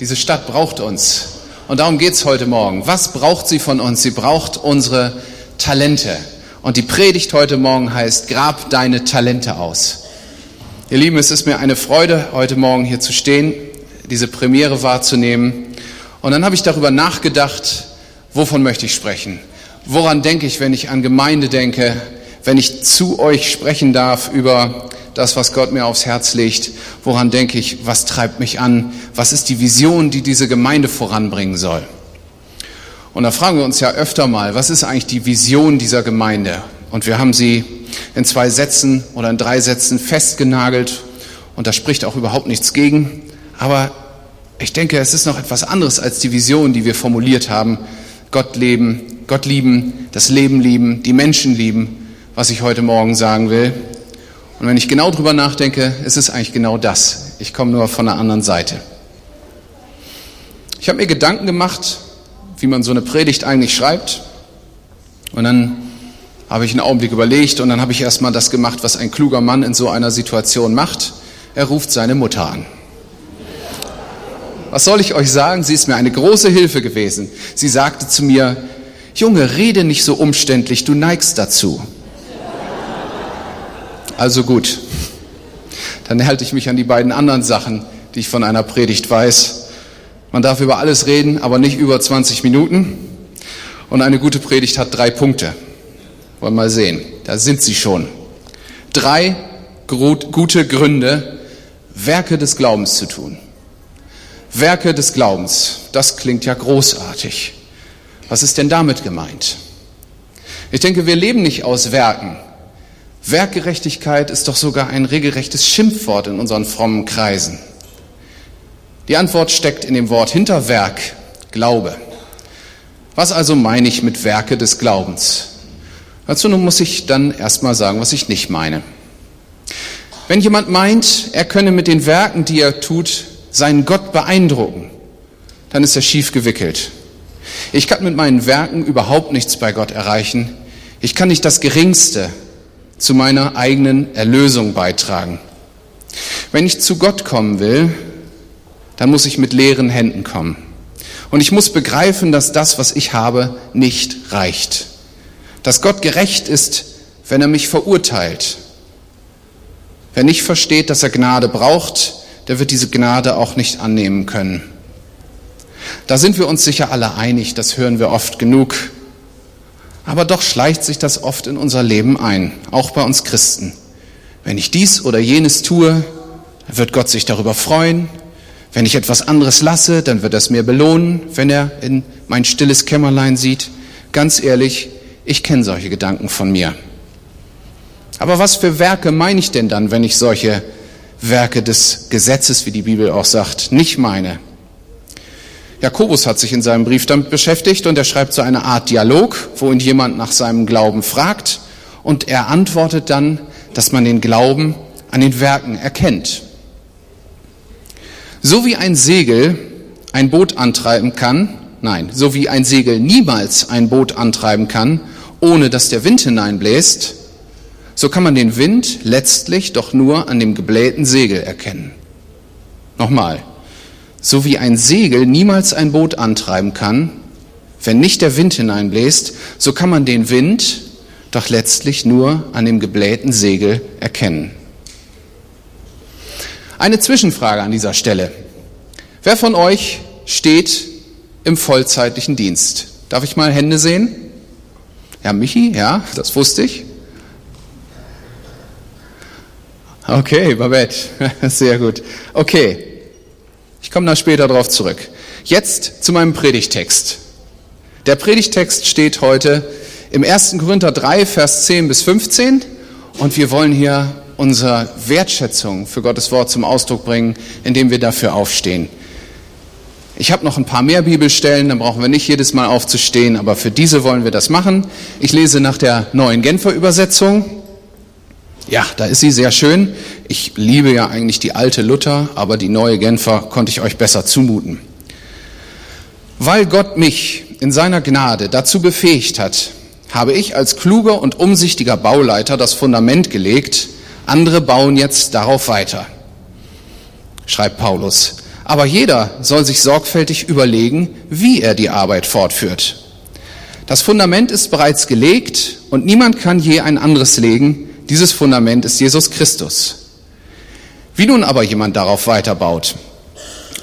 Diese Stadt braucht uns. Und darum geht's heute Morgen. Was braucht sie von uns? Sie braucht unsere Talente. Und die Predigt heute Morgen heißt, grab deine Talente aus. Ihr Lieben, es ist mir eine Freude, heute Morgen hier zu stehen, diese Premiere wahrzunehmen. Und dann habe ich darüber nachgedacht, wovon möchte ich sprechen? Woran denke ich, wenn ich an Gemeinde denke, wenn ich zu euch sprechen darf über das, was Gott mir aufs Herz legt? Woran denke ich? Was treibt mich an? Was ist die Vision, die diese Gemeinde voranbringen soll? Und da fragen wir uns ja öfter mal, was ist eigentlich die Vision dieser Gemeinde? Und wir haben sie in zwei Sätzen oder in drei Sätzen festgenagelt und da spricht auch überhaupt nichts gegen. Aber ich denke, es ist noch etwas anderes als die Vision, die wir formuliert haben. Gott leben, Gott lieben, das Leben lieben, die Menschen lieben, was ich heute Morgen sagen will. Und wenn ich genau drüber nachdenke, ist es eigentlich genau das. Ich komme nur von der anderen Seite. Ich habe mir Gedanken gemacht, wie man so eine Predigt eigentlich schreibt. Und dann habe ich einen Augenblick überlegt und dann habe ich erstmal das gemacht, was ein kluger Mann in so einer Situation macht. Er ruft seine Mutter an. Was soll ich euch sagen? Sie ist mir eine große Hilfe gewesen. Sie sagte zu mir, Junge, rede nicht so umständlich, du neigst dazu. Also gut, dann halte ich mich an die beiden anderen Sachen, die ich von einer Predigt weiß. Man darf über alles reden, aber nicht über 20 Minuten. Und eine gute Predigt hat drei Punkte. Wollen wir mal sehen. Da sind sie schon. Drei gute Gründe, Werke des Glaubens zu tun. Werke des Glaubens, das klingt ja großartig. Was ist denn damit gemeint? Ich denke, wir leben nicht aus Werken. Werkgerechtigkeit ist doch sogar ein regelrechtes Schimpfwort in unseren frommen Kreisen. Die Antwort steckt in dem Wort hinter Werk, Glaube. Was also meine ich mit Werke des Glaubens? Dazu muss ich dann erstmal sagen, was ich nicht meine. Wenn jemand meint, er könne mit den Werken, die er tut, seinen Gott beeindrucken, dann ist er schief gewickelt. Ich kann mit meinen Werken überhaupt nichts bei Gott erreichen. Ich kann nicht das Geringste zu meiner eigenen Erlösung beitragen. Wenn ich zu Gott kommen will, dann muss ich mit leeren Händen kommen. Und ich muss begreifen, dass das, was ich habe, nicht reicht. Dass Gott gerecht ist, wenn er mich verurteilt. Wer nicht versteht, dass er Gnade braucht, der wird diese Gnade auch nicht annehmen können. Da sind wir uns sicher alle einig, das hören wir oft genug. Aber doch schleicht sich das oft in unser Leben ein, auch bei uns Christen. Wenn ich dies oder jenes tue, wird Gott sich darüber freuen. Wenn ich etwas anderes lasse, dann wird er es mir belohnen, wenn er in mein stilles Kämmerlein sieht. Ganz ehrlich, ich kenne solche Gedanken von mir. Aber was für Werke meine ich denn dann, wenn ich solche Werke des Gesetzes, wie die Bibel auch sagt, nicht meine? Jakobus hat sich in seinem Brief damit beschäftigt und er schreibt so eine Art Dialog, wo ihn jemand nach seinem Glauben fragt und er antwortet dann, dass man den Glauben an den Werken erkennt. So wie ein Segel ein Boot antreiben kann, nein, so wie ein Segel niemals ein Boot antreiben kann, ohne dass der Wind hineinbläst, so kann man den Wind letztlich doch nur an dem geblähten Segel erkennen. Nochmal, so wie ein Segel niemals ein Boot antreiben kann, wenn nicht der Wind hineinbläst, so kann man den Wind doch letztlich nur an dem geblähten Segel erkennen. Eine Zwischenfrage an dieser Stelle. Wer von euch steht im vollzeitlichen Dienst? Darf ich mal Hände sehen? Ja, Michi, ja, das wusste ich. Okay, Babette, sehr gut. Okay, komme da später darauf zurück. Jetzt zu meinem Predigtext. Der Predigtext steht heute im 1. Korinther 3, Vers 10 bis 15 und wir wollen hier unsere Wertschätzung für Gottes Wort zum Ausdruck bringen, indem wir dafür aufstehen. Ich habe noch ein paar mehr Bibelstellen, dann brauchen wir nicht jedes Mal aufzustehen, aber für diese wollen wir das machen. Ich lese nach der neuen Genfer Übersetzung. Ja, da ist sie sehr schön. Ich liebe ja eigentlich die alte Luther, aber die neue Genfer konnte ich euch besser zumuten. Weil Gott mich in seiner Gnade dazu befähigt hat, habe ich als kluger und umsichtiger Bauleiter das Fundament gelegt, andere bauen jetzt darauf weiter. Schreibt Paulus. aber jeder soll sich sorgfältig überlegen, wie er die Arbeit fortführt. Das Fundament ist bereits gelegt und niemand kann je ein anderes legen. Dieses Fundament ist Jesus Christus. Wie nun aber jemand darauf weiterbaut,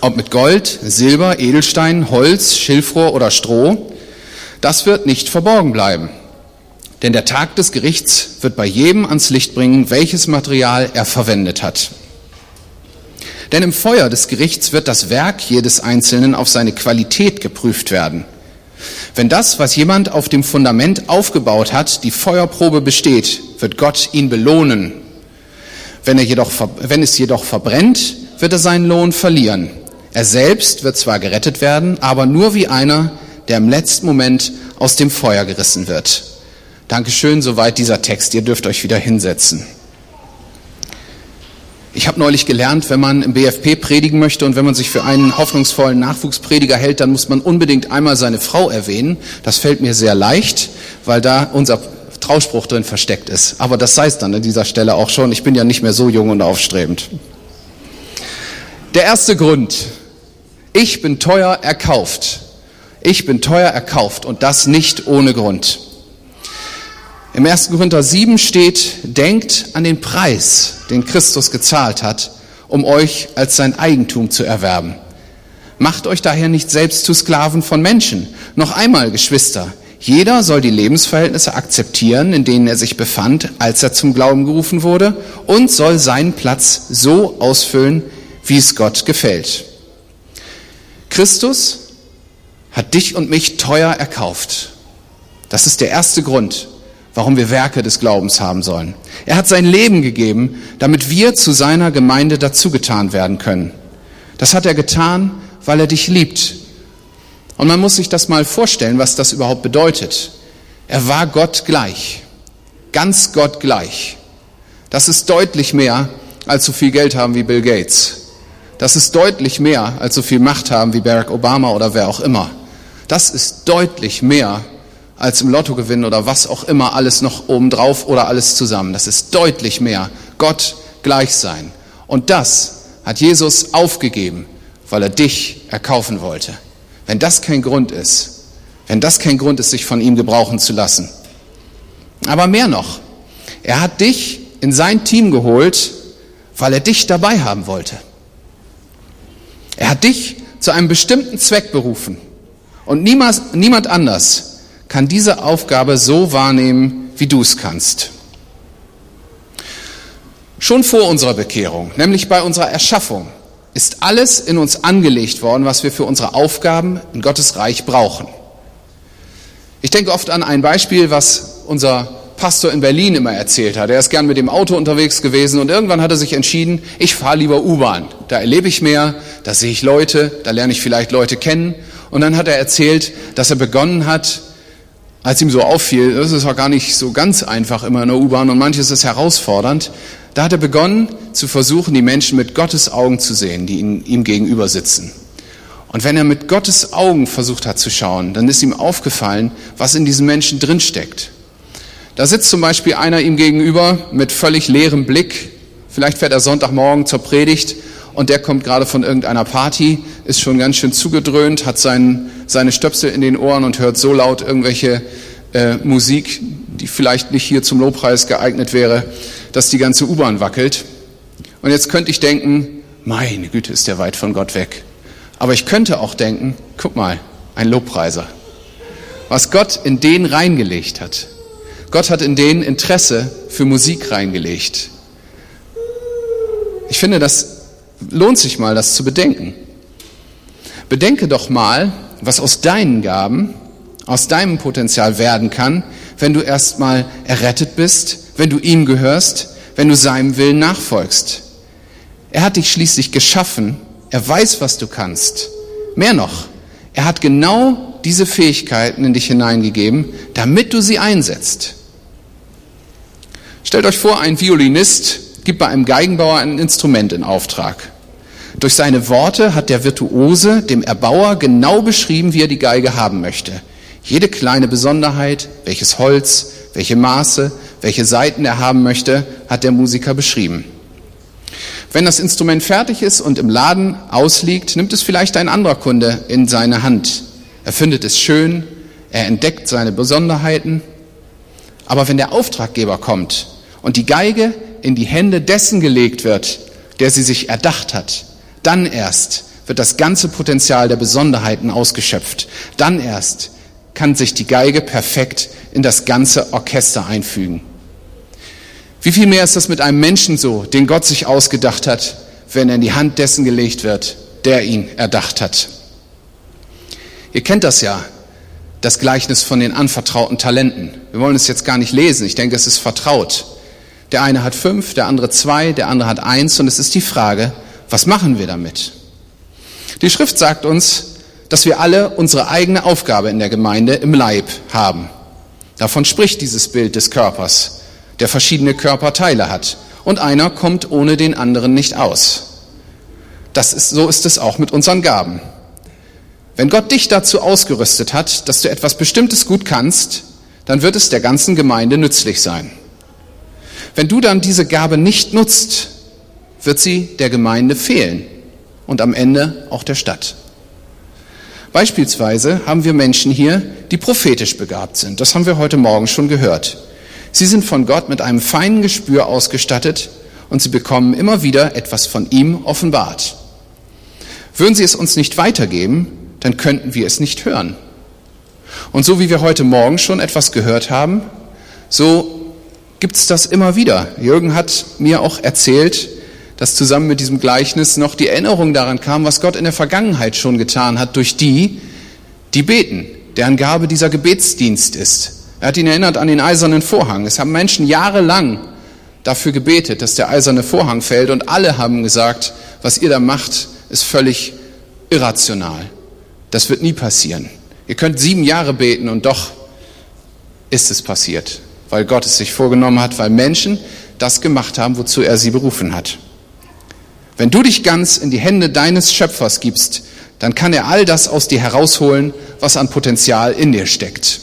ob mit Gold, Silber, Edelstein, Holz, Schilfrohr oder Stroh, das wird nicht verborgen bleiben. Denn der Tag des Gerichts wird bei jedem ans Licht bringen, welches Material er verwendet hat. Denn im Feuer des Gerichts wird das Werk jedes Einzelnen auf seine Qualität geprüft werden. Wenn das, was jemand auf dem Fundament aufgebaut hat, die Feuerprobe besteht, wird Gott ihn belohnen. Wenn, er jedoch, wenn es jedoch verbrennt, wird er seinen Lohn verlieren. Er selbst wird zwar gerettet werden, aber nur wie einer, der im letzten Moment aus dem Feuer gerissen wird. Dankeschön, soweit dieser Text. Ihr dürft euch wieder hinsetzen. Ich habe neulich gelernt, wenn man im BFP predigen möchte und wenn man sich für einen hoffnungsvollen Nachwuchsprediger hält, dann muss man unbedingt einmal seine Frau erwähnen. Das fällt mir sehr leicht, weil da unser Trauspruch drin versteckt ist. Aber das sei es dann an dieser Stelle auch schon. Ich bin ja nicht mehr so jung und aufstrebend. Der erste Grund. Ich bin teuer erkauft. Ich bin teuer erkauft und das nicht ohne Grund. Im 1. Korinther 7 steht, denkt an den Preis, den Christus gezahlt hat, um euch als sein Eigentum zu erwerben. Macht euch daher nicht selbst zu Sklaven von Menschen. Noch einmal, Geschwister, jeder soll die Lebensverhältnisse akzeptieren, in denen er sich befand, als er zum Glauben gerufen wurde, und soll seinen Platz so ausfüllen, wie es Gott gefällt. Christus hat dich und mich teuer erkauft. Das ist der erste Grund, warum wir Werke des Glaubens haben sollen. Er hat sein Leben gegeben, damit wir zu seiner Gemeinde dazugetan werden können. Das hat er getan, weil er dich liebt. Und man muss sich das mal vorstellen, was das überhaupt bedeutet. Er war Gott gleich, ganz Gott gleich. Das ist deutlich mehr, als so viel Geld haben wie Bill Gates. Das ist deutlich mehr, als so viel Macht haben wie Barack Obama oder wer auch immer. Das ist deutlich mehr, als im Lotto gewinnen oder was auch immer alles noch obendrauf oder alles zusammen. Das ist deutlich mehr. Gott gleich sein. Und das hat Jesus aufgegeben, weil er dich erkaufen wollte. Wenn das kein Grund ist, wenn das kein Grund ist, sich von ihm gebrauchen zu lassen. Aber mehr noch, er hat dich in sein Team geholt, weil er dich dabei haben wollte. Er hat dich zu einem bestimmten Zweck berufen. Und niemals, niemand anders kann diese Aufgabe so wahrnehmen, wie du es kannst. Schon vor unserer Bekehrung, nämlich bei unserer Erschaffung, ist alles in uns angelegt worden, was wir für unsere Aufgaben in Gottes Reich brauchen. Ich denke oft an ein Beispiel, was unser Pastor in Berlin immer erzählt hat. Er ist gern mit dem Auto unterwegs gewesen und irgendwann hat er sich entschieden, ich fahre lieber U-Bahn. Da erlebe ich mehr, da sehe ich Leute, da lerne ich vielleicht Leute kennen. Und dann hat er erzählt, dass er begonnen hat, als ihm so auffiel, das auch gar nicht so ganz einfach immer in der U-Bahn und manches ist herausfordernd, da hat er begonnen zu versuchen, die Menschen mit Gottes Augen zu sehen, die ihm gegenüber sitzen. Und wenn er mit Gottes Augen versucht hat zu schauen, dann ist ihm aufgefallen, was in diesen Menschen drinsteckt. Da sitzt zum Beispiel einer ihm gegenüber mit völlig leerem Blick. Vielleicht fährt er Sonntagmorgen zur Predigt und der kommt gerade von irgendeiner Party, ist schon ganz schön zugedröhnt, hat seinen, seine Stöpsel in den Ohren und hört so laut irgendwelche äh, Musik, die vielleicht nicht hier zum Lobpreis geeignet wäre, dass die ganze U-Bahn wackelt. Und jetzt könnte ich denken, meine Güte, ist der weit von Gott weg. Aber ich könnte auch denken, guck mal, ein Lobpreiser. Was Gott in den reingelegt hat. Gott hat in den Interesse für Musik reingelegt. Ich finde, das lohnt sich mal, das zu bedenken. Bedenke doch mal, was aus deinen Gaben, aus deinem Potenzial werden kann, wenn du erstmal errettet bist, wenn du ihm gehörst, wenn du seinem Willen nachfolgst. Er hat dich schließlich geschaffen, er weiß, was du kannst. Mehr noch, er hat genau diese Fähigkeiten in dich hineingegeben, damit du sie einsetzt. Stellt euch vor, ein Violinist gibt bei einem Geigenbauer ein Instrument in Auftrag. Durch seine Worte hat der Virtuose dem Erbauer genau beschrieben, wie er die Geige haben möchte. Jede kleine Besonderheit, welches Holz, welche Maße, welche Seiten er haben möchte, hat der Musiker beschrieben. Wenn das Instrument fertig ist und im Laden ausliegt, nimmt es vielleicht ein anderer Kunde in seine Hand. Er findet es schön, er entdeckt seine Besonderheiten. Aber wenn der Auftraggeber kommt und die Geige in die Hände dessen gelegt wird, der sie sich erdacht hat, dann erst wird das ganze Potenzial der Besonderheiten ausgeschöpft. Dann erst kann sich die Geige perfekt in das ganze Orchester einfügen. Wie viel mehr ist das mit einem Menschen so, den Gott sich ausgedacht hat, wenn er in die Hand dessen gelegt wird, der ihn erdacht hat? Ihr kennt das ja, das Gleichnis von den anvertrauten Talenten. Wir wollen es jetzt gar nicht lesen, ich denke, es ist vertraut. Der eine hat fünf, der andere zwei, der andere hat eins und es ist die Frage, was machen wir damit? Die Schrift sagt uns, dass wir alle unsere eigene Aufgabe in der Gemeinde im Leib haben. Davon spricht dieses Bild des Körpers, der verschiedene Körperteile hat. Und einer kommt ohne den anderen nicht aus. Das ist, so ist es auch mit unseren Gaben. Wenn Gott dich dazu ausgerüstet hat, dass du etwas Bestimmtes gut kannst, dann wird es der ganzen Gemeinde nützlich sein. Wenn du dann diese Gabe nicht nutzt, wird sie der Gemeinde fehlen und am Ende auch der Stadt. Beispielsweise haben wir Menschen hier, die prophetisch begabt sind. Das haben wir heute Morgen schon gehört. Sie sind von Gott mit einem feinen Gespür ausgestattet und sie bekommen immer wieder etwas von ihm offenbart. Würden sie es uns nicht weitergeben, dann könnten wir es nicht hören. Und so wie wir heute Morgen schon etwas gehört haben, so gibt es das immer wieder. Jürgen hat mir auch erzählt, dass zusammen mit diesem Gleichnis noch die Erinnerung daran kam, was Gott in der Vergangenheit schon getan hat durch die, die beten, deren Gabe dieser Gebetsdienst ist. Er hat ihn erinnert an den eisernen Vorhang. Es haben Menschen jahrelang dafür gebetet, dass der eiserne Vorhang fällt und alle haben gesagt, was ihr da macht, ist völlig irrational. Das wird nie passieren. Ihr könnt sieben Jahre beten und doch ist es passiert, weil Gott es sich vorgenommen hat, weil Menschen das gemacht haben, wozu er sie berufen hat. Wenn du dich ganz in die Hände deines Schöpfers gibst, dann kann er all das aus dir herausholen, was an Potenzial in dir steckt.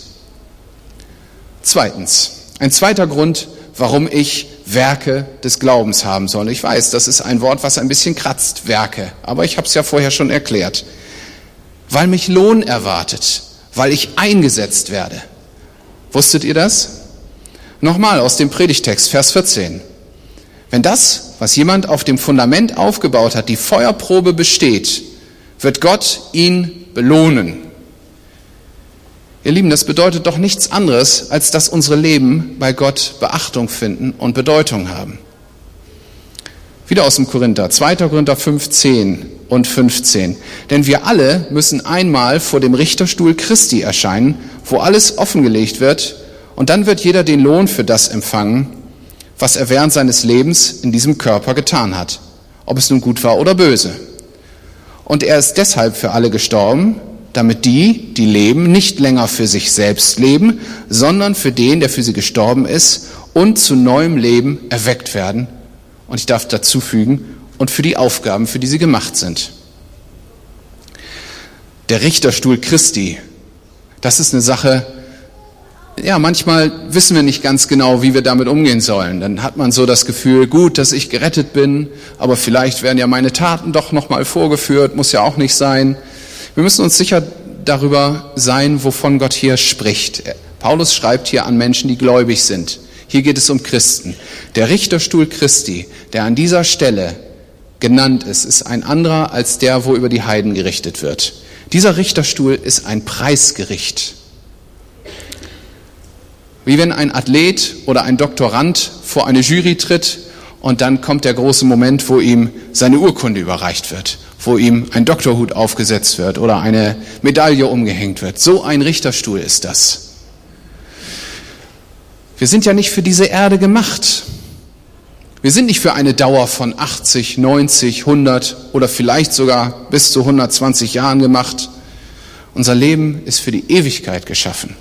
Zweitens, ein zweiter Grund, warum ich Werke des Glaubens haben soll. Ich weiß, das ist ein Wort, was ein bisschen kratzt, Werke, aber ich habe es ja vorher schon erklärt weil mich Lohn erwartet, weil ich eingesetzt werde. Wusstet ihr das? Nochmal aus dem Predigtext, Vers 14. Wenn das, was jemand auf dem Fundament aufgebaut hat, die Feuerprobe besteht, wird Gott ihn belohnen. Ihr Lieben, das bedeutet doch nichts anderes, als dass unsere Leben bei Gott Beachtung finden und Bedeutung haben. Wieder aus dem Korinther, 2. Korinther 15 und 15. Denn wir alle müssen einmal vor dem Richterstuhl Christi erscheinen, wo alles offengelegt wird, und dann wird jeder den Lohn für das empfangen, was er während seines Lebens in diesem Körper getan hat, ob es nun gut war oder böse. Und er ist deshalb für alle gestorben, damit die, die leben, nicht länger für sich selbst leben, sondern für den, der für sie gestorben ist und zu neuem Leben erweckt werden und ich darf dazu fügen, und für die Aufgaben, für die sie gemacht sind. Der Richterstuhl Christi, das ist eine Sache, ja, manchmal wissen wir nicht ganz genau, wie wir damit umgehen sollen. Dann hat man so das Gefühl, gut, dass ich gerettet bin, aber vielleicht werden ja meine Taten doch nochmal vorgeführt, muss ja auch nicht sein. Wir müssen uns sicher darüber sein, wovon Gott hier spricht. Paulus schreibt hier an Menschen, die gläubig sind. Hier geht es um Christen. Der Richterstuhl Christi, der an dieser Stelle genannt ist, ist ein anderer als der, wo über die Heiden gerichtet wird. Dieser Richterstuhl ist ein Preisgericht. Wie wenn ein Athlet oder ein Doktorand vor eine Jury tritt und dann kommt der große Moment, wo ihm seine Urkunde überreicht wird, wo ihm ein Doktorhut aufgesetzt wird oder eine Medaille umgehängt wird. So ein Richterstuhl ist das. Wir sind ja nicht für diese Erde gemacht. Wir sind nicht für eine Dauer von 80, 90, 100 oder vielleicht sogar bis zu 120 Jahren gemacht. Unser Leben ist für die Ewigkeit geschaffen.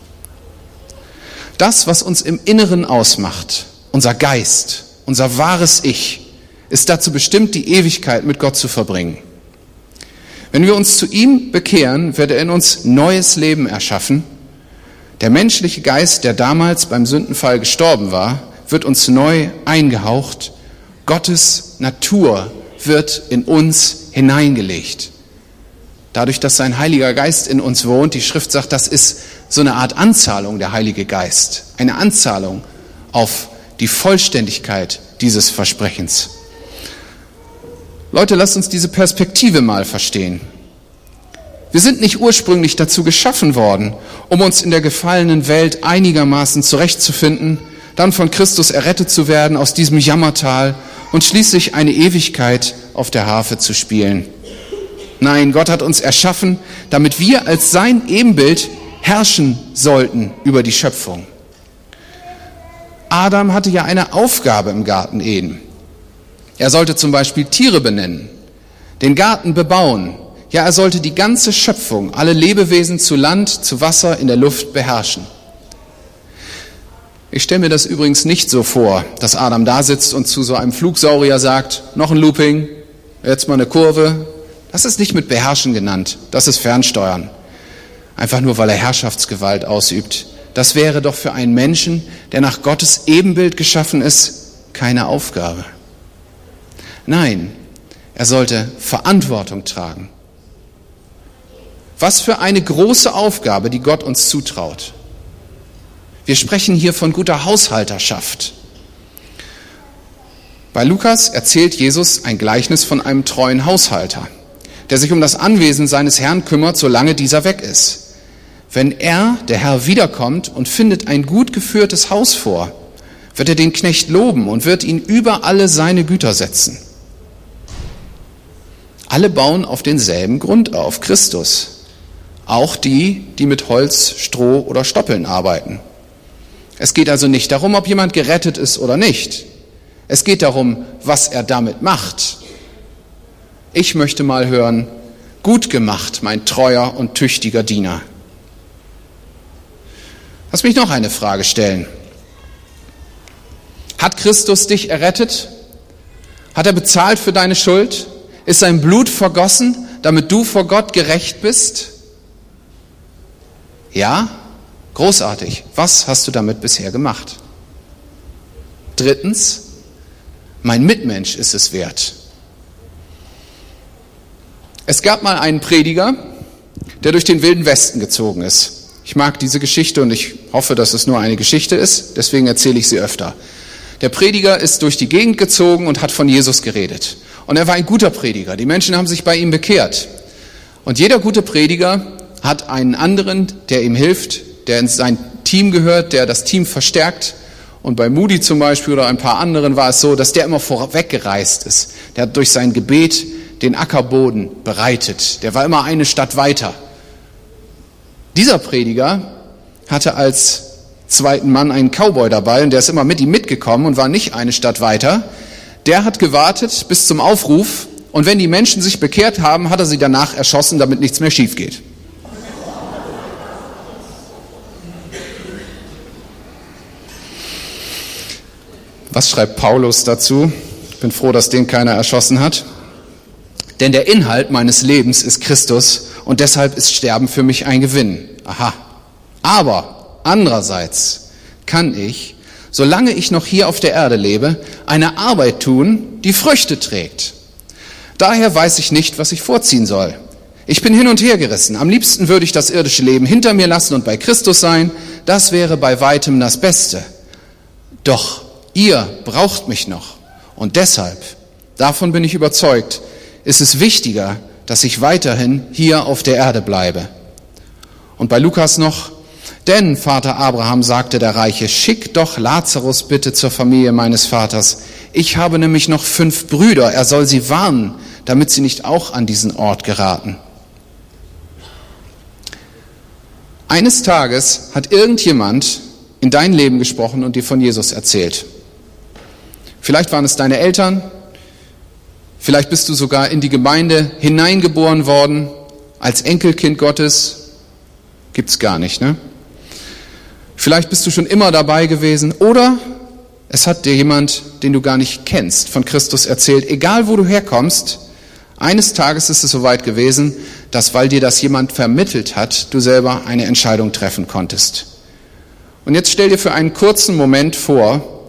Das, was uns im Inneren ausmacht, unser Geist, unser wahres Ich, ist dazu bestimmt, die Ewigkeit mit Gott zu verbringen. Wenn wir uns zu ihm bekehren, wird er in uns neues Leben erschaffen der menschliche Geist, der damals beim Sündenfall gestorben war, wird uns neu eingehaucht. Gottes Natur wird in uns hineingelegt. Dadurch, dass sein Heiliger Geist in uns wohnt, die Schrift sagt, das ist so eine Art Anzahlung, der Heilige Geist. Eine Anzahlung auf die Vollständigkeit dieses Versprechens. Leute, lasst uns diese Perspektive mal verstehen. Wir sind nicht ursprünglich dazu geschaffen worden, um uns in der gefallenen Welt einigermaßen zurechtzufinden, dann von Christus errettet zu werden aus diesem Jammertal und schließlich eine Ewigkeit auf der Harfe zu spielen. Nein, Gott hat uns erschaffen, damit wir als sein Ebenbild herrschen sollten über die Schöpfung. Adam hatte ja eine Aufgabe im Garten Eden. Er sollte zum Beispiel Tiere benennen, den Garten bebauen. Ja, er sollte die ganze Schöpfung, alle Lebewesen zu Land, zu Wasser, in der Luft beherrschen. Ich stelle mir das übrigens nicht so vor, dass Adam da sitzt und zu so einem Flugsaurier sagt, noch ein Looping, jetzt mal eine Kurve. Das ist nicht mit Beherrschen genannt, das ist Fernsteuern. Einfach nur, weil er Herrschaftsgewalt ausübt. Das wäre doch für einen Menschen, der nach Gottes Ebenbild geschaffen ist, keine Aufgabe. Nein, er sollte Verantwortung tragen. Was für eine große Aufgabe, die Gott uns zutraut. Wir sprechen hier von guter Haushalterschaft. Bei Lukas erzählt Jesus ein Gleichnis von einem treuen Haushalter, der sich um das Anwesen seines Herrn kümmert, solange dieser weg ist. Wenn er, der Herr, wiederkommt und findet ein gut geführtes Haus vor, wird er den Knecht loben und wird ihn über alle seine Güter setzen. Alle bauen auf denselben Grund auf, Christus. Auch die, die mit Holz, Stroh oder Stoppeln arbeiten. Es geht also nicht darum, ob jemand gerettet ist oder nicht. Es geht darum, was er damit macht. Ich möchte mal hören, gut gemacht, mein treuer und tüchtiger Diener. Lass mich noch eine Frage stellen. Hat Christus dich errettet? Hat er bezahlt für deine Schuld? Ist sein Blut vergossen, damit du vor Gott gerecht bist? Ja? Großartig. Was hast du damit bisher gemacht? Drittens, mein Mitmensch ist es wert. Es gab mal einen Prediger, der durch den wilden Westen gezogen ist. Ich mag diese Geschichte und ich hoffe, dass es nur eine Geschichte ist, deswegen erzähle ich sie öfter. Der Prediger ist durch die Gegend gezogen und hat von Jesus geredet. Und er war ein guter Prediger. Die Menschen haben sich bei ihm bekehrt. Und jeder gute Prediger hat einen anderen, der ihm hilft, der in sein Team gehört, der das Team verstärkt. Und bei Moody zum Beispiel oder ein paar anderen war es so, dass der immer vorweggereist ist. Der hat durch sein Gebet den Ackerboden bereitet. Der war immer eine Stadt weiter. Dieser Prediger hatte als zweiten Mann einen Cowboy dabei und der ist immer mit ihm mitgekommen und war nicht eine Stadt weiter. Der hat gewartet bis zum Aufruf und wenn die Menschen sich bekehrt haben, hat er sie danach erschossen, damit nichts mehr schief geht. Was schreibt Paulus dazu? Ich bin froh, dass den keiner erschossen hat. Denn der Inhalt meines Lebens ist Christus und deshalb ist Sterben für mich ein Gewinn. Aha. Aber andererseits kann ich, solange ich noch hier auf der Erde lebe, eine Arbeit tun, die Früchte trägt. Daher weiß ich nicht, was ich vorziehen soll. Ich bin hin und her gerissen. Am liebsten würde ich das irdische Leben hinter mir lassen und bei Christus sein. Das wäre bei weitem das Beste. Doch Ihr braucht mich noch. Und deshalb, davon bin ich überzeugt, ist es wichtiger, dass ich weiterhin hier auf der Erde bleibe. Und bei Lukas noch, denn Vater Abraham sagte der Reiche, schick doch Lazarus bitte zur Familie meines Vaters. Ich habe nämlich noch fünf Brüder, er soll sie warnen, damit sie nicht auch an diesen Ort geraten. Eines Tages hat irgendjemand in dein Leben gesprochen und dir von Jesus erzählt. Vielleicht waren es deine Eltern, vielleicht bist du sogar in die Gemeinde hineingeboren worden als Enkelkind Gottes. Gibt's gar nicht, ne? Vielleicht bist du schon immer dabei gewesen oder es hat dir jemand, den du gar nicht kennst, von Christus erzählt. Egal wo du herkommst, eines Tages ist es soweit gewesen, dass weil dir das jemand vermittelt hat, du selber eine Entscheidung treffen konntest. Und jetzt stell dir für einen kurzen Moment vor,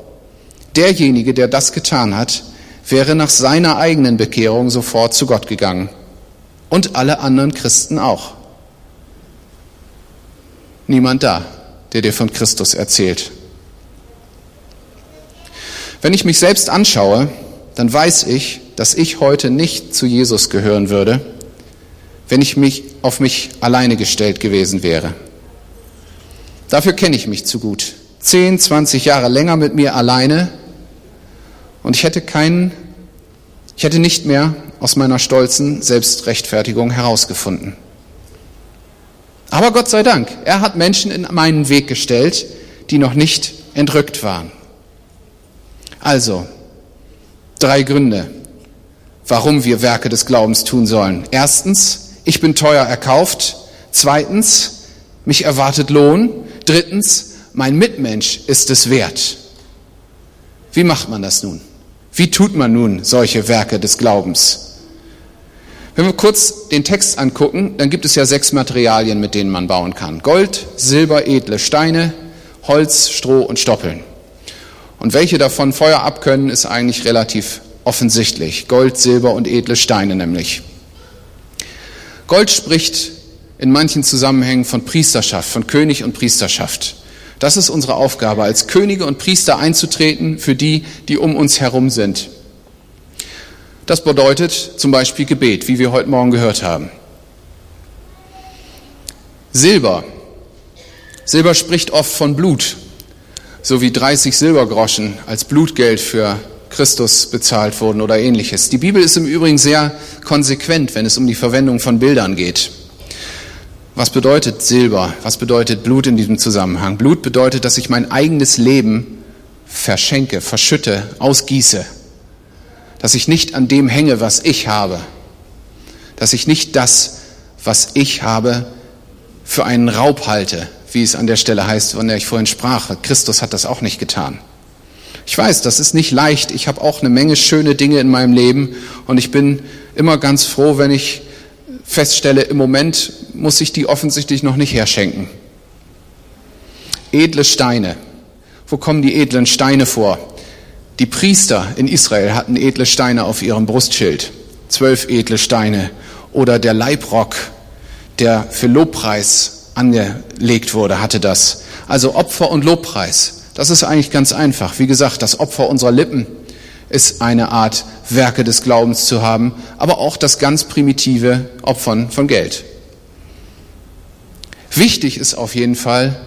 derjenige, der das getan hat, wäre nach seiner eigenen Bekehrung sofort zu Gott gegangen. Und alle anderen Christen auch. Niemand da, der dir von Christus erzählt. Wenn ich mich selbst anschaue, dann weiß ich, dass ich heute nicht zu Jesus gehören würde, wenn ich mich auf mich alleine gestellt gewesen wäre. Dafür kenne ich mich zu gut. Zehn, zwanzig Jahre länger mit mir alleine und ich hätte keinen, ich hätte nicht mehr aus meiner stolzen Selbstrechtfertigung herausgefunden. Aber Gott sei Dank, er hat Menschen in meinen Weg gestellt, die noch nicht entrückt waren. Also, drei Gründe, warum wir Werke des Glaubens tun sollen. Erstens, ich bin teuer erkauft. Zweitens, mich erwartet Lohn. Drittens, mein Mitmensch ist es wert. Wie macht man das nun? Wie tut man nun solche Werke des Glaubens? Wenn wir kurz den Text angucken, dann gibt es ja sechs Materialien, mit denen man bauen kann. Gold, Silber, edle Steine, Holz, Stroh und Stoppeln. Und welche davon Feuer abkönnen, ist eigentlich relativ offensichtlich. Gold, Silber und edle Steine nämlich. Gold spricht in manchen Zusammenhängen von Priesterschaft, von König und Priesterschaft. Das ist unsere Aufgabe, als Könige und Priester einzutreten für die, die um uns herum sind. Das bedeutet zum Beispiel Gebet, wie wir heute Morgen gehört haben. Silber. Silber spricht oft von Blut, so wie 30 Silbergroschen als Blutgeld für Christus bezahlt wurden oder ähnliches. Die Bibel ist im Übrigen sehr konsequent, wenn es um die Verwendung von Bildern geht. Was bedeutet Silber? Was bedeutet Blut in diesem Zusammenhang? Blut bedeutet, dass ich mein eigenes Leben verschenke, verschütte, ausgieße. Dass ich nicht an dem hänge, was ich habe. Dass ich nicht das, was ich habe, für einen Raub halte, wie es an der Stelle heißt, von der ich vorhin sprach. Christus hat das auch nicht getan. Ich weiß, das ist nicht leicht. Ich habe auch eine Menge schöne Dinge in meinem Leben und ich bin immer ganz froh, wenn ich feststelle, im Moment muss ich die offensichtlich noch nicht herschenken. Edle Steine. Wo kommen die edlen Steine vor? Die Priester in Israel hatten edle Steine auf ihrem Brustschild. Zwölf edle Steine. Oder der Leibrock, der für Lobpreis angelegt wurde, hatte das. Also Opfer und Lobpreis. Das ist eigentlich ganz einfach. Wie gesagt, das Opfer unserer Lippen ist eine Art Werke des Glaubens zu haben, aber auch das ganz primitive Opfern von Geld. Wichtig ist auf jeden Fall,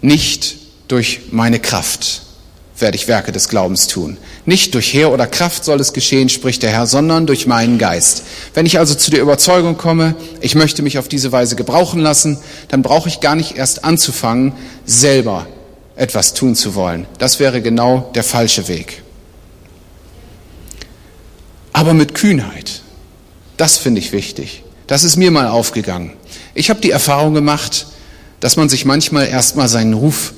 nicht durch meine Kraft werde ich Werke des Glaubens tun. Nicht durch Heer oder Kraft soll es geschehen, spricht der Herr, sondern durch meinen Geist. Wenn ich also zu der Überzeugung komme, ich möchte mich auf diese Weise gebrauchen lassen, dann brauche ich gar nicht erst anzufangen, selber etwas tun zu wollen. Das wäre genau der falsche Weg aber mit Kühnheit. Das finde ich wichtig. Das ist mir mal aufgegangen. Ich habe die Erfahrung gemacht, dass man sich manchmal erstmal seinen Ruf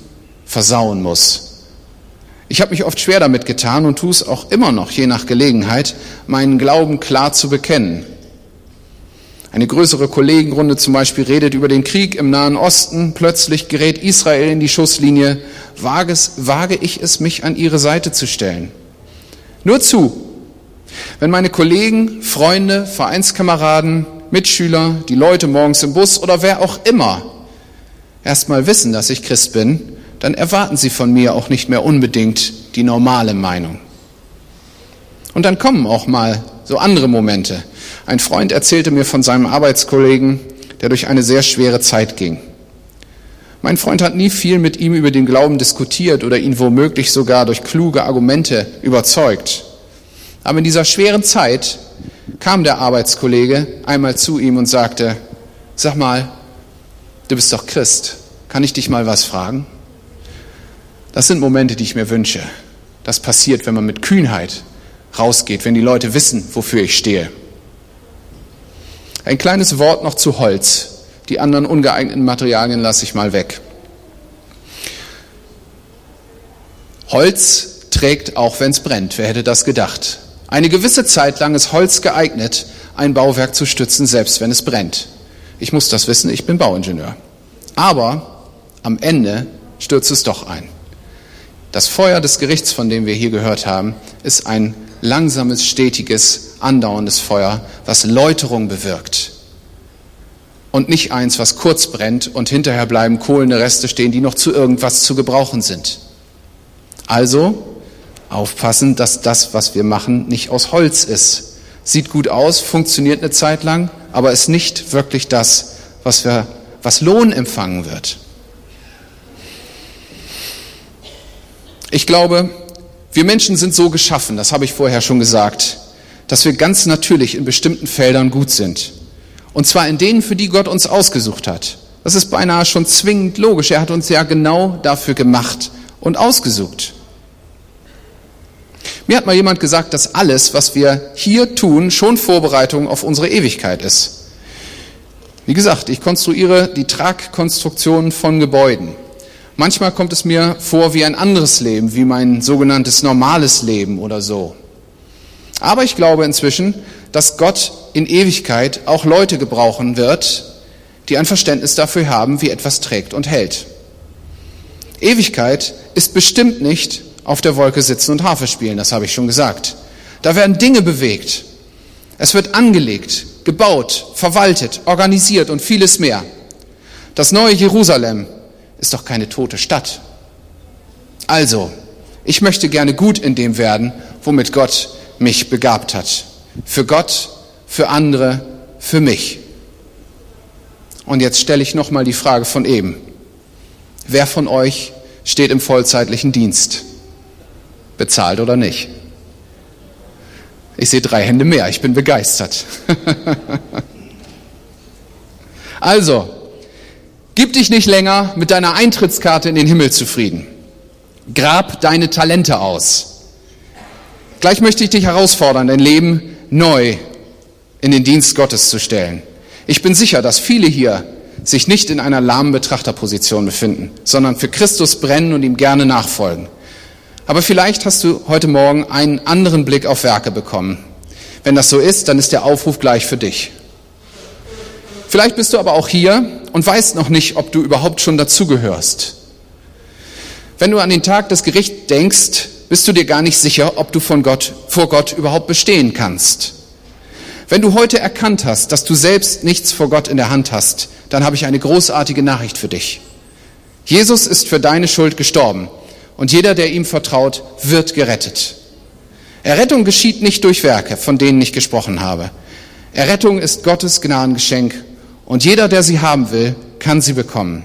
versauen muss. Ich habe mich oft schwer damit getan und tue es auch immer noch, je nach Gelegenheit, meinen Glauben klar zu bekennen. Eine größere Kollegenrunde zum Beispiel redet über den Krieg im Nahen Osten. Plötzlich gerät Israel in die Schusslinie. Wage, es, wage ich es, mich an ihre Seite zu stellen? Nur zu, wenn meine Kollegen, Freunde, Vereinskameraden, Mitschüler, die Leute morgens im Bus oder wer auch immer erstmal wissen, dass ich Christ bin, dann erwarten sie von mir auch nicht mehr unbedingt die normale Meinung. Und dann kommen auch mal so andere Momente. Ein Freund erzählte mir von seinem Arbeitskollegen, der durch eine sehr schwere Zeit ging. Mein Freund hat nie viel mit ihm über den Glauben diskutiert oder ihn womöglich sogar durch kluge Argumente überzeugt. Aber in dieser schweren Zeit kam der Arbeitskollege einmal zu ihm und sagte, sag mal, du bist doch Christ, kann ich dich mal was fragen? Das sind Momente, die ich mir wünsche. Das passiert, wenn man mit Kühnheit rausgeht, wenn die Leute wissen, wofür ich stehe. Ein kleines Wort noch zu Holz. Die anderen ungeeigneten Materialien lasse ich mal weg. Holz trägt auch, wenn es brennt. Wer hätte das gedacht? Eine gewisse Zeit lang ist Holz geeignet, ein Bauwerk zu stützen, selbst wenn es brennt. Ich muss das wissen, ich bin Bauingenieur. Aber am Ende stürzt es doch ein. Das Feuer des Gerichts, von dem wir hier gehört haben, ist ein langsames, stetiges, andauerndes Feuer, was Läuterung bewirkt. Und nicht eins, was kurz brennt und hinterher bleiben kohlende Reste stehen, die noch zu irgendwas zu gebrauchen sind. Also aufpassen, dass das, was wir machen, nicht aus Holz ist. Sieht gut aus, funktioniert eine Zeit lang, aber ist nicht wirklich das, was, wir, was Lohn empfangen wird. Ich glaube, wir Menschen sind so geschaffen, das habe ich vorher schon gesagt, dass wir ganz natürlich in bestimmten Feldern gut sind. Und zwar in denen, für die Gott uns ausgesucht hat. Das ist beinahe schon zwingend logisch. Er hat uns ja genau dafür gemacht und ausgesucht. Mir hat mal jemand gesagt, dass alles, was wir hier tun, schon Vorbereitung auf unsere Ewigkeit ist. Wie gesagt, ich konstruiere die Tragkonstruktionen von Gebäuden. Manchmal kommt es mir vor wie ein anderes Leben, wie mein sogenanntes normales Leben oder so. Aber ich glaube inzwischen, dass Gott in Ewigkeit auch Leute gebrauchen wird, die ein Verständnis dafür haben, wie etwas trägt und hält. Ewigkeit ist bestimmt nicht auf der Wolke sitzen und Harfe spielen, das habe ich schon gesagt. Da werden Dinge bewegt. Es wird angelegt, gebaut, verwaltet, organisiert und vieles mehr. Das neue Jerusalem ist doch keine tote Stadt. Also, ich möchte gerne gut in dem werden, womit Gott mich begabt hat. Für Gott, für andere, für mich. Und jetzt stelle ich nochmal die Frage von eben. Wer von euch steht im vollzeitlichen Dienst? Bezahlt oder nicht. Ich sehe drei Hände mehr, ich bin begeistert. also, gib dich nicht länger mit deiner Eintrittskarte in den Himmel zufrieden. Grab deine Talente aus. Gleich möchte ich dich herausfordern, dein Leben neu in den Dienst Gottes zu stellen. Ich bin sicher, dass viele hier sich nicht in einer lahmen Betrachterposition befinden, sondern für Christus brennen und ihm gerne nachfolgen. Aber vielleicht hast du heute Morgen einen anderen Blick auf Werke bekommen. Wenn das so ist, dann ist der Aufruf gleich für dich. Vielleicht bist du aber auch hier und weißt noch nicht, ob du überhaupt schon dazugehörst. Wenn du an den Tag des Gerichts denkst, bist du dir gar nicht sicher, ob du von Gott, vor Gott überhaupt bestehen kannst. Wenn du heute erkannt hast, dass du selbst nichts vor Gott in der Hand hast, dann habe ich eine großartige Nachricht für dich. Jesus ist für deine Schuld gestorben und jeder, der ihm vertraut, wird gerettet. Errettung geschieht nicht durch Werke, von denen ich gesprochen habe. Errettung ist Gottes Gnadengeschenk und jeder, der sie haben will, kann sie bekommen.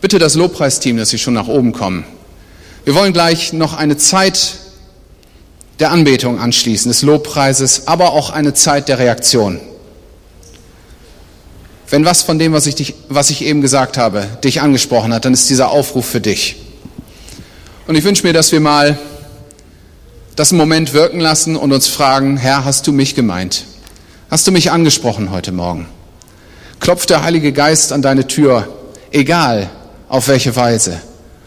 Bitte das Lobpreisteam, dass sie schon nach oben kommen. Wir wollen gleich noch eine Zeit der Anbetung anschließen, des Lobpreises, aber auch eine Zeit der Reaktion. Wenn was von dem, was ich, dich, was ich eben gesagt habe, dich angesprochen hat, dann ist dieser Aufruf für dich. Und ich wünsche mir, dass wir mal das einen Moment wirken lassen und uns fragen, Herr, hast du mich gemeint? Hast du mich angesprochen heute Morgen? Klopft der Heilige Geist an deine Tür, egal auf welche Weise.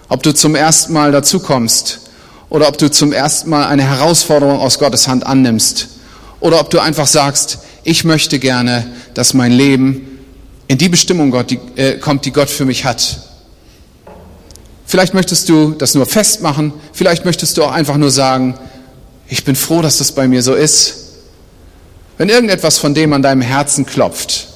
Ob du zum ersten Mal dazu kommst oder ob du zum ersten Mal eine Herausforderung aus Gottes Hand annimmst oder ob du einfach sagst, ich möchte gerne, dass mein Leben in die Bestimmung Gott, die, äh, kommt, die Gott für mich hat. Vielleicht möchtest du das nur festmachen, vielleicht möchtest du auch einfach nur sagen, ich bin froh, dass das bei mir so ist. Wenn irgendetwas von dem an deinem Herzen klopft,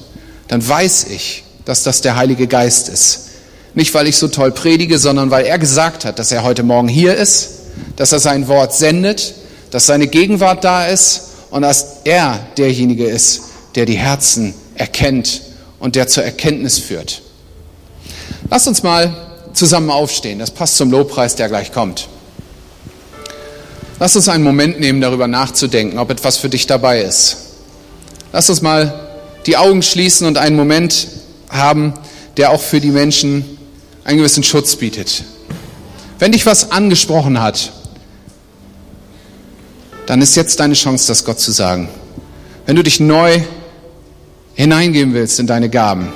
dann weiß ich, dass das der Heilige Geist ist. Nicht, weil ich so toll predige, sondern weil er gesagt hat, dass er heute Morgen hier ist, dass er sein Wort sendet, dass seine Gegenwart da ist und dass er derjenige ist, der die Herzen erkennt und der zur Erkenntnis führt. Lass uns mal zusammen aufstehen. Das passt zum Lobpreis, der gleich kommt. Lass uns einen Moment nehmen, darüber nachzudenken, ob etwas für dich dabei ist. Lass uns mal die Augen schließen und einen Moment haben, der auch für die Menschen einen gewissen Schutz bietet. Wenn dich was angesprochen hat, dann ist jetzt deine Chance, das Gott zu sagen. Wenn du dich neu hineingeben willst in deine Gaben,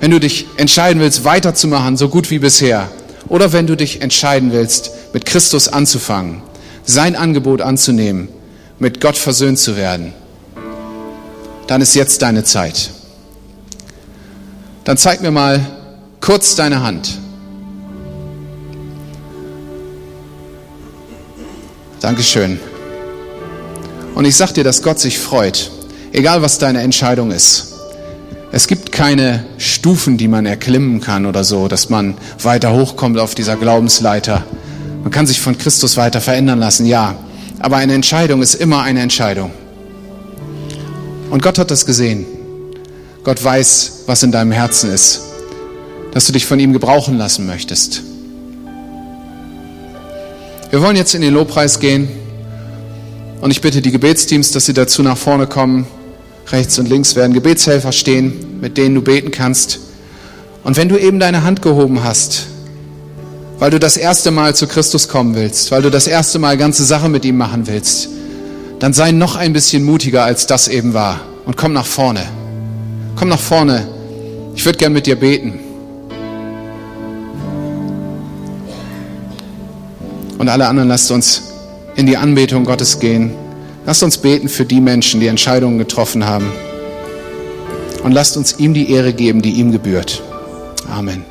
wenn du dich entscheiden willst, weiterzumachen, so gut wie bisher, oder wenn du dich entscheiden willst, mit Christus anzufangen, sein Angebot anzunehmen, mit Gott versöhnt zu werden, dann ist jetzt deine Zeit. Dann zeig mir mal kurz deine Hand. Dankeschön. Und ich sag dir, dass Gott sich freut, egal was deine Entscheidung ist. Es gibt keine Stufen, die man erklimmen kann oder so, dass man weiter hochkommt auf dieser Glaubensleiter. Man kann sich von Christus weiter verändern lassen, ja. Aber eine Entscheidung ist immer eine Entscheidung. Und Gott hat das gesehen. Gott weiß, was in deinem Herzen ist, dass du dich von ihm gebrauchen lassen möchtest. Wir wollen jetzt in den Lobpreis gehen und ich bitte die Gebetsteams, dass sie dazu nach vorne kommen. Rechts und links werden Gebetshelfer stehen, mit denen du beten kannst. Und wenn du eben deine Hand gehoben hast, weil du das erste Mal zu Christus kommen willst, weil du das erste Mal ganze Sache mit ihm machen willst, dann sei noch ein bisschen mutiger, als das eben war. Und komm nach vorne. Komm nach vorne. Ich würde gern mit dir beten. Und alle anderen lasst uns in die Anbetung Gottes gehen. Lasst uns beten für die Menschen, die Entscheidungen getroffen haben. Und lasst uns ihm die Ehre geben, die ihm gebührt. Amen.